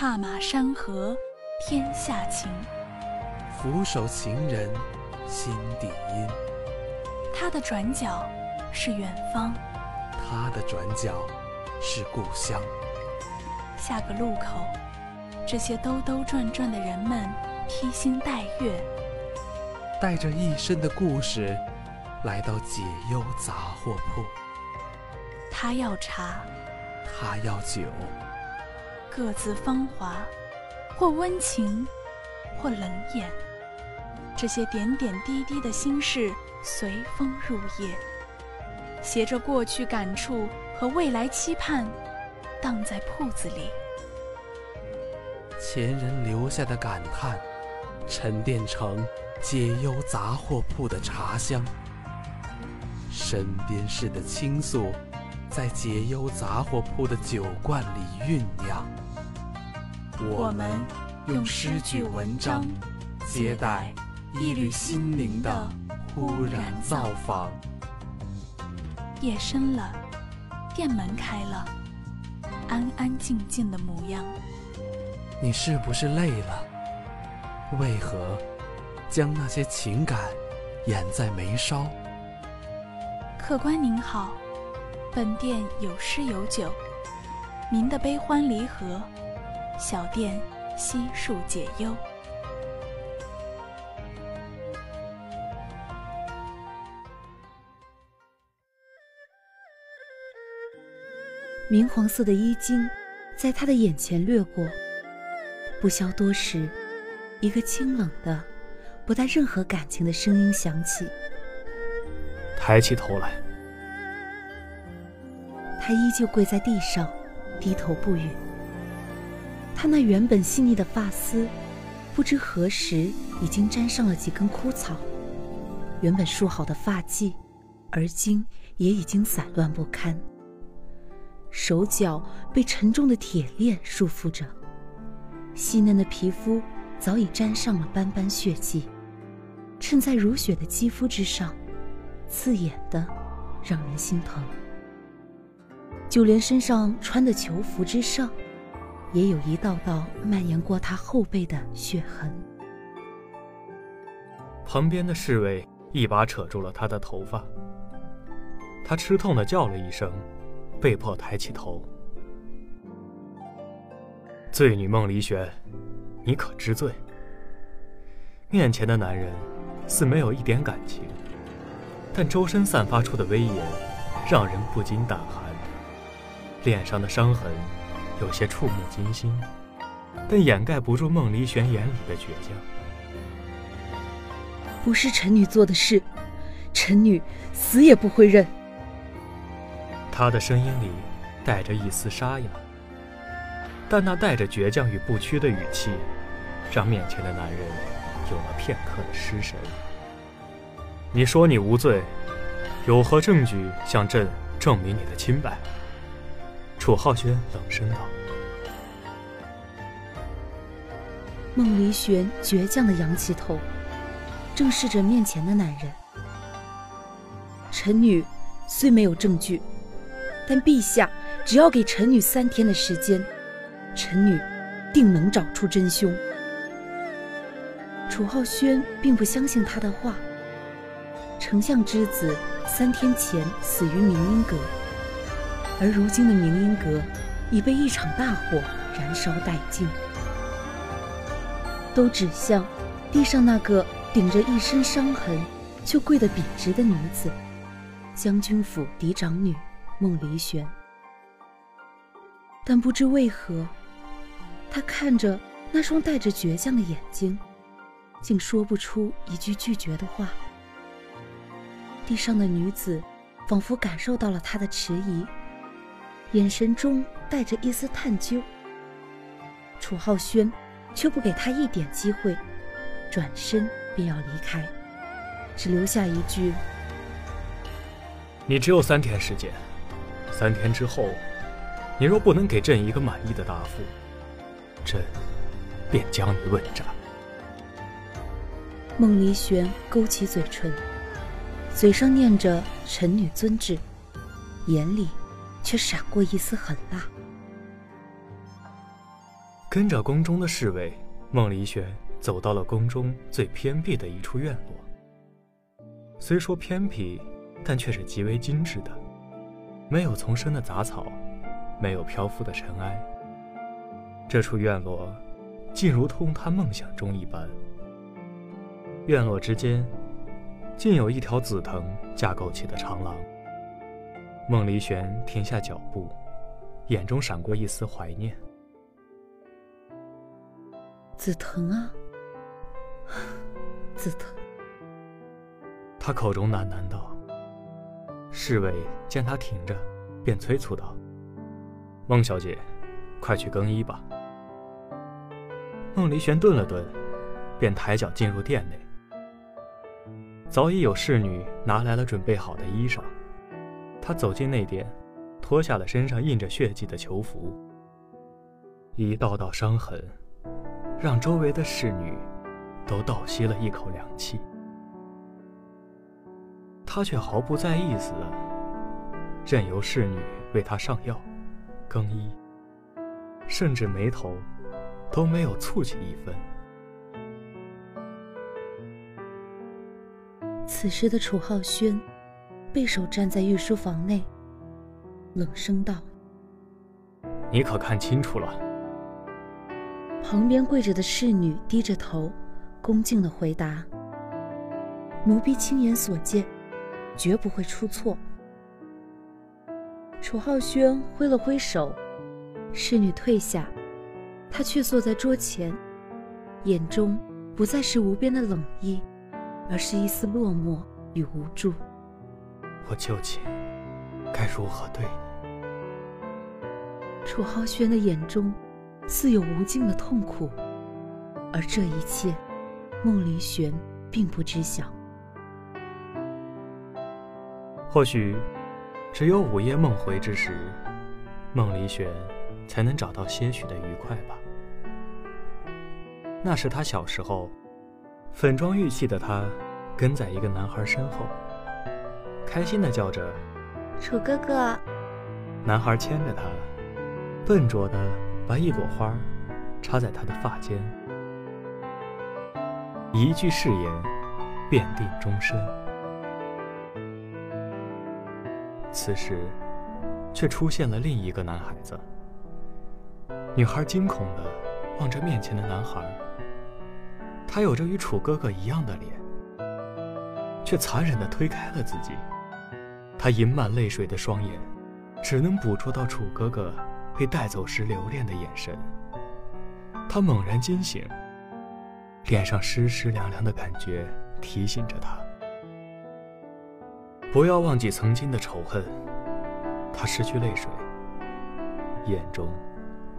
踏马山河天下情，俯首情人心底音。他的转角是远方，他的转角是故乡。下个路口，这些兜兜转转的人们披星戴月，带着一身的故事，来到解忧杂货铺。他要茶，他要酒，各自芳华，或温情，或冷眼。这些点点滴滴的心事，随风入夜，携着过去感触和未来期盼，荡在铺子里。前人留下的感叹，沉淀成解忧杂货铺的茶香。身边事的倾诉，在解忧杂货铺的酒罐里酝酿。我们用诗句文章接待一缕心灵的忽然造访。夜深了，店门开了，安安静静的模样。你是不是累了？为何将那些情感掩在眉梢？客官您好，本店有诗有酒，您的悲欢离合，小店悉数解忧。明黄色的衣襟在他的眼前掠过。不消多时，一个清冷的、不带任何感情的声音响起：“抬起头来。”他依旧跪在地上，低头不语。他那原本细腻的发丝，不知何时已经沾上了几根枯草；原本束好的发髻，而今也已经散乱不堪。手脚被沉重的铁链束缚着。细嫩的皮肤早已沾上了斑斑血迹，衬在如雪的肌肤之上，刺眼的，让人心疼。就连身上穿的囚服之上，也有一道道蔓延过他后背的血痕。旁边的侍卫一把扯住了他的头发，他吃痛的叫了一声，被迫抬起头。醉女梦离玄，你可知罪？面前的男人似没有一点感情，但周身散发出的威严让人不禁胆寒。脸上的伤痕有些触目惊心，但掩盖不住梦离玄眼里的倔强。不是臣女做的事，臣女死也不会认。他的声音里带着一丝沙哑。但那带着倔强与不屈的语气，让面前的男人有了片刻的失神。你说你无罪，有何证据向朕证明你的清白？楚浩轩冷声道。孟离玄倔强的扬起头，正视着面前的男人。臣女虽没有证据，但陛下只要给臣女三天的时间。臣女定能找出真凶。楚浩轩并不相信他的话。丞相之子三天前死于明英阁，而如今的明英阁已被一场大火燃烧殆尽，都指向地上那个顶着一身伤痕却跪得笔直的女子——将军府嫡长女孟离轩。但不知为何。他看着那双带着倔强的眼睛，竟说不出一句拒绝的话。地上的女子仿佛感受到了他的迟疑，眼神中带着一丝探究。楚浩轩却不给他一点机会，转身便要离开，只留下一句：“你只有三天时间，三天之后，你若不能给朕一个满意的答复。”朕便将你问斩。孟离玄勾起嘴唇，嘴上念着“臣女遵旨”，眼里却闪过一丝狠辣。跟着宫中的侍卫，孟离玄走到了宫中最偏僻的一处院落。虽说偏僻，但却是极为精致的，没有丛生的杂草，没有漂浮的尘埃。这处院落，竟如同他梦想中一般。院落之间，竟有一条紫藤架构起的长廊。孟离玄停下脚步，眼中闪过一丝怀念。紫藤啊，紫藤。他口中喃喃道。侍卫见他停着，便催促道：“孟小姐，快去更衣吧。”孟离玄顿了顿，便抬脚进入店内。早已有侍女拿来了准备好的衣裳。他走进内殿，脱下了身上印着血迹的囚服。一道道伤痕，让周围的侍女都倒吸了一口凉气。他却毫不在意似的，任由侍女为他上药、更衣，甚至眉头都没有蹙起一分。此时的楚浩轩背手站在御书房内，冷声道：“你可看清楚了？”旁边跪着的侍女低着头，恭敬的回答：“奴婢亲眼所见。”绝不会出错。楚浩轩挥了挥手，侍女退下，他却坐在桌前，眼中不再是无边的冷意，而是一丝落寞与无助。我究竟该如何对你？楚浩轩的眼中似有无尽的痛苦，而这一切，孟离玄并不知晓。或许，只有午夜梦回之时，孟离玄才能找到些许的愉快吧。那是他小时候，粉妆玉砌的他，跟在一个男孩身后，开心的叫着“楚哥哥”。男孩牵着她，笨拙的把一朵花插在她的发间，一句誓言，便定终身。此时，却出现了另一个男孩子。女孩惊恐地望着面前的男孩，他有着与楚哥哥一样的脸，却残忍地推开了自己。他盈满泪水的双眼，只能捕捉到楚哥哥被带走时留恋的眼神。他猛然惊醒，脸上湿湿凉凉的感觉提醒着他。不要忘记曾经的仇恨。他失去泪水，眼中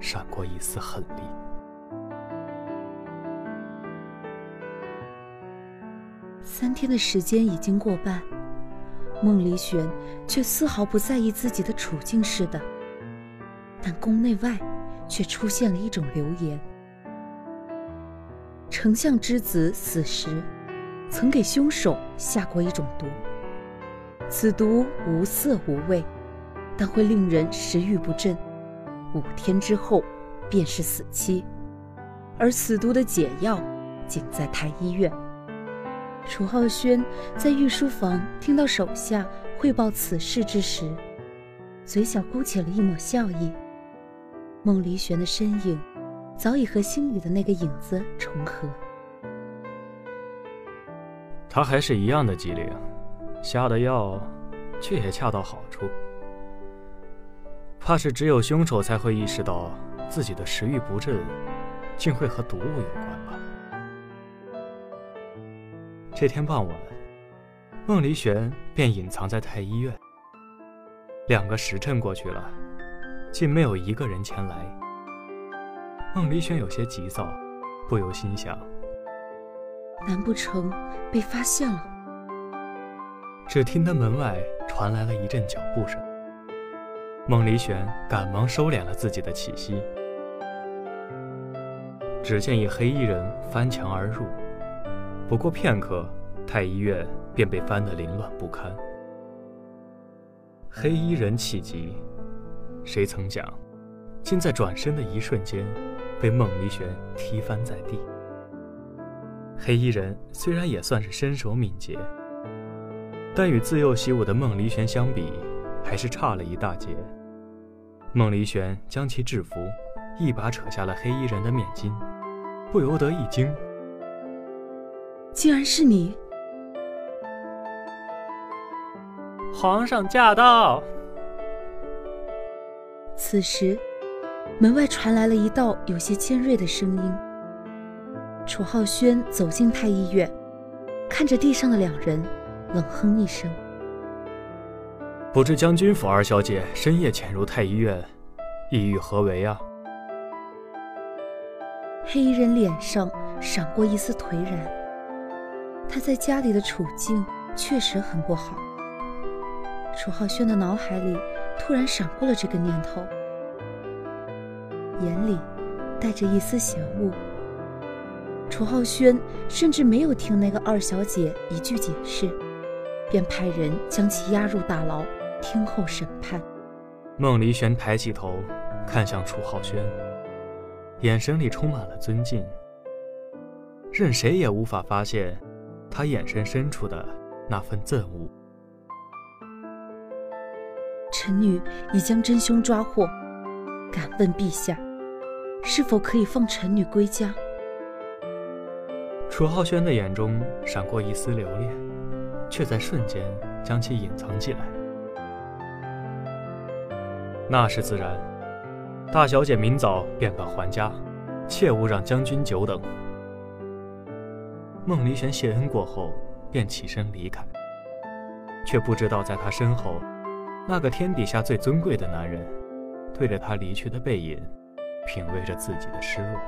闪过一丝狠厉。三天的时间已经过半，孟离玄却丝毫不在意自己的处境似的。但宫内外却出现了一种流言：丞相之子死时，曾给凶手下过一种毒。此毒无色无味，但会令人食欲不振，五天之后便是死期。而此毒的解药仅在太医院。楚浩轩在御书房听到手下汇报此事之时，嘴角勾起了一抹笑意。孟离玄的身影早已和心里的那个影子重合。他还是一样的机灵。下的药，却也恰到好处。怕是只有凶手才会意识到自己的食欲不振，竟会和毒物有关吧。这天傍晚，孟离玄便隐藏在太医院。两个时辰过去了，竟没有一个人前来。孟离玄有些急躁，不由心想：难不成被发现了？只听得门外传来了一阵脚步声，孟离玄赶忙收敛了自己的气息。只见一黑衣人翻墙而入，不过片刻，太医院便被翻得凌乱不堪。黑衣人气急，谁曾想，竟在转身的一瞬间，被孟离玄踢翻在地。黑衣人虽然也算是身手敏捷，但与自幼习武的孟离玄相比，还是差了一大截。孟离玄将其制服，一把扯下了黑衣人的面巾，不由得一惊：“竟然是你！”皇上驾到！此时，门外传来了一道有些尖锐的声音。楚浩轩走进太医院，看着地上的两人，冷哼一声：“不知将军府二小姐深夜潜入太医院，意欲何为啊？”黑衣人脸上闪过一丝颓然，他在家里的处境确实很不好。楚浩轩的脑海里突然闪过了这个念头，眼里带着一丝嫌恶。楚浩轩甚至没有听那个二小姐一句解释，便派人将其押入大牢，听候审判。孟离玄抬起头，看向楚浩轩，眼神里充满了尊敬，任谁也无法发现他眼神深处的那份憎恶。臣女已将真凶抓获，敢问陛下，是否可以放臣女归家？楚浩轩的眼中闪过一丝留恋，却在瞬间将其隐藏起来。那是自然，大小姐明早便可还家，切勿让将军久等。孟离玄谢恩过后，便起身离开，却不知道在他身后。那个天底下最尊贵的男人，对着他离去的背影，品味着自己的失落。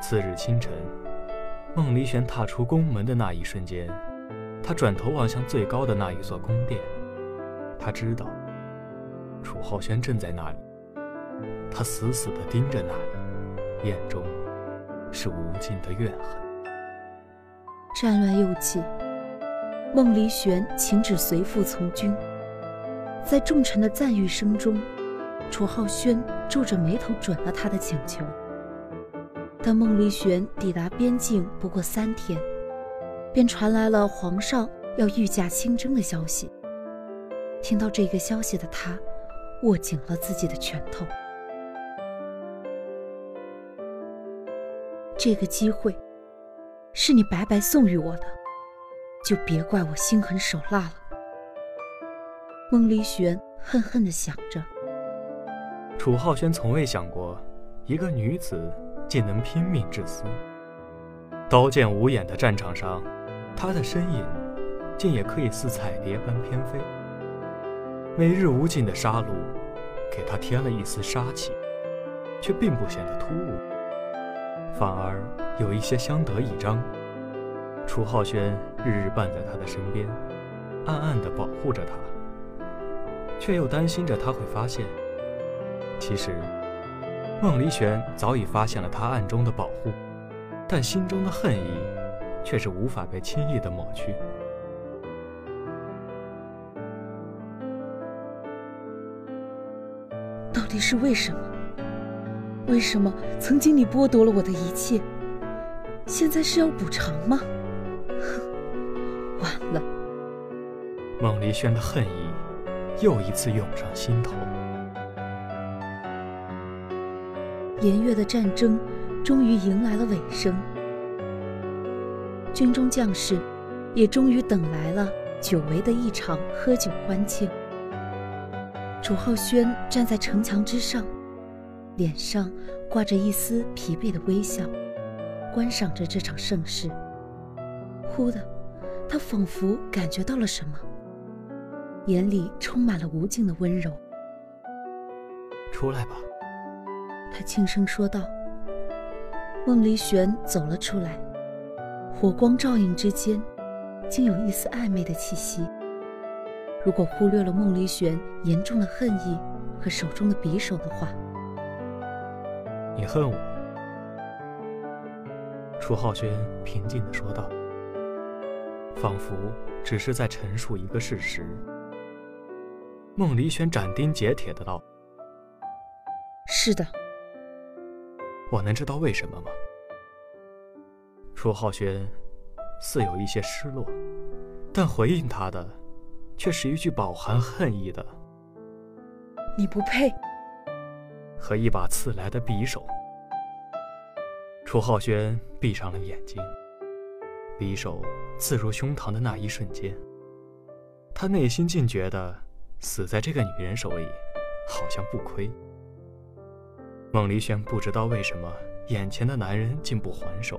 次日清晨，孟离玄踏出宫门的那一瞬间，他转头望向最高的那一座宫殿。他知道，楚浩轩正在那里。他死死地盯着那里，眼中是无尽的怨恨。战乱又起，孟离玄请旨随父从军。在众臣的赞誉声中，楚浩轩皱着眉头准了他的请求。但孟离玄抵达边境不过三天，便传来了皇上要御驾亲征的消息。听到这个消息的他，握紧了自己的拳头。这个机会，是你白白送予我的，就别怪我心狠手辣了。孟离玄恨恨地想着，楚浩轩从未想过，一个女子竟能拼命至死。刀剑无眼的战场上，她的身影竟也可以似彩蝶般翩飞。每日无尽的杀戮，给她添了一丝杀气，却并不显得突兀，反而有一些相得益彰。楚浩轩日日伴在他的身边，暗暗地保护着他。却又担心着他会发现，其实孟离玄早已发现了他暗中的保护，但心中的恨意却是无法被轻易的抹去。到底是为什么？为什么曾经你剥夺了我的一切，现在是要补偿吗？哼，晚了！孟离轩的恨意。又一次涌上心头。连月的战争终于迎来了尾声，军中将士也终于等来了久违的一场喝酒欢庆。楚浩轩站在城墙之上，脸上挂着一丝疲惫的微笑，观赏着这场盛世。忽的，他仿佛感觉到了什么。眼里充满了无尽的温柔。出来吧，他轻声说道。孟离玄走了出来，火光照映之间，竟有一丝暧昧的气息。如果忽略了孟离玄严重的恨意和手中的匕首的话，你恨我？楚浩轩平静地说道，仿佛只是在陈述一个事实。孟离轩斩钉截铁的道：“是的。我能知道为什么吗？楚浩轩似有一些失落，但回应他的却是一句饱含恨意的：“你不配。”和一把刺来的匕首。楚浩轩闭上了眼睛，匕首刺入胸膛的那一瞬间，他内心竟觉得死在这个女人手里好像不亏。孟离轩不知道为什么眼前的男人竟不还手，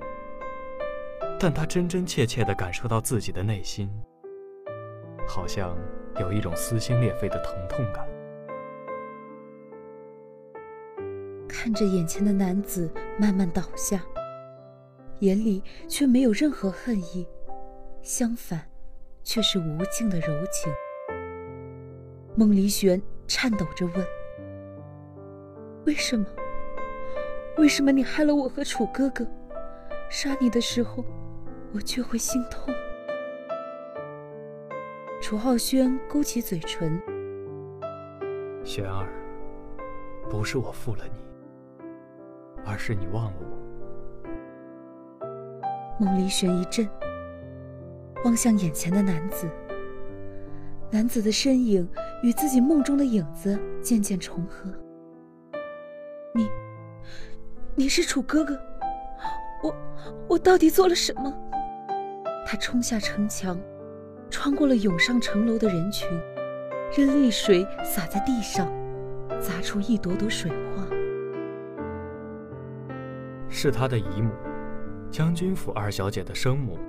但他真真切切地感受到自己的内心好像有一种撕心裂肺的疼痛感。看着眼前的男子慢慢倒下，眼里却没有任何恨意，相反，却是无尽的柔情。孟离玄颤抖着问：“为什么？为什么你害了我和楚哥哥？杀你的时候，我却会心痛。”楚浩轩勾起嘴唇：“玄儿，不是我负了你。”而是你忘了我。孟离玄一震，望向眼前的男子。男子的身影与自己梦中的影子渐渐重合。你，你是楚哥哥？我，我到底做了什么？他冲下城墙，穿过了涌上城楼的人群，任泪水洒在地上，砸出一朵朵水花。是他的姨母，将军府二小姐的生母。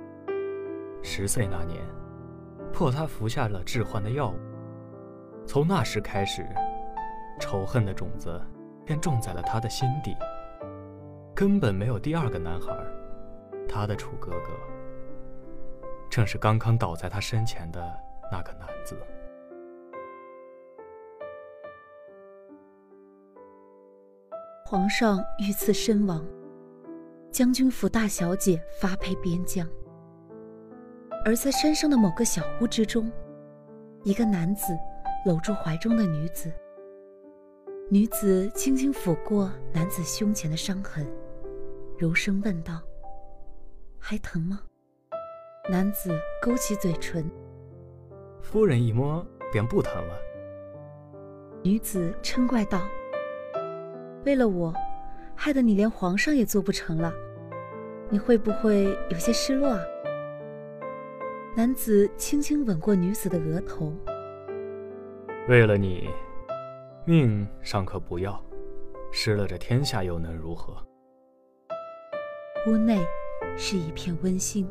十岁那年，迫他服下了致幻的药物。从那时开始，仇恨的种子便种在了他的心底。根本没有第二个男孩，他的楚哥哥，正是刚刚倒在他身前的那个男子。皇上遇刺身亡。将军府大小姐发配边疆，而在山上的某个小屋之中，一个男子搂住怀中的女子。女子轻轻抚过男子胸前的伤痕，柔声问道：“还疼吗？”男子勾起嘴唇：“夫人一摸便不疼了。”女子嗔怪道：“为了我。”害得你连皇上也做不成了，你会不会有些失落啊？男子轻轻吻过女子的额头。为了你，命尚可不要，失了这天下又能如何？屋内是一片温馨。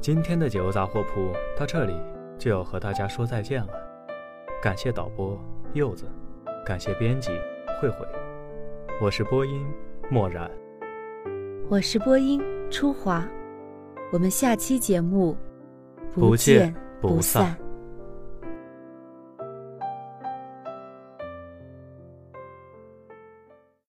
今天的解忧杂货铺到这里就要和大家说再见了，感谢导播柚子。感谢编辑慧慧，我是播音墨染，我是播音初华，我们下期节目不见不散。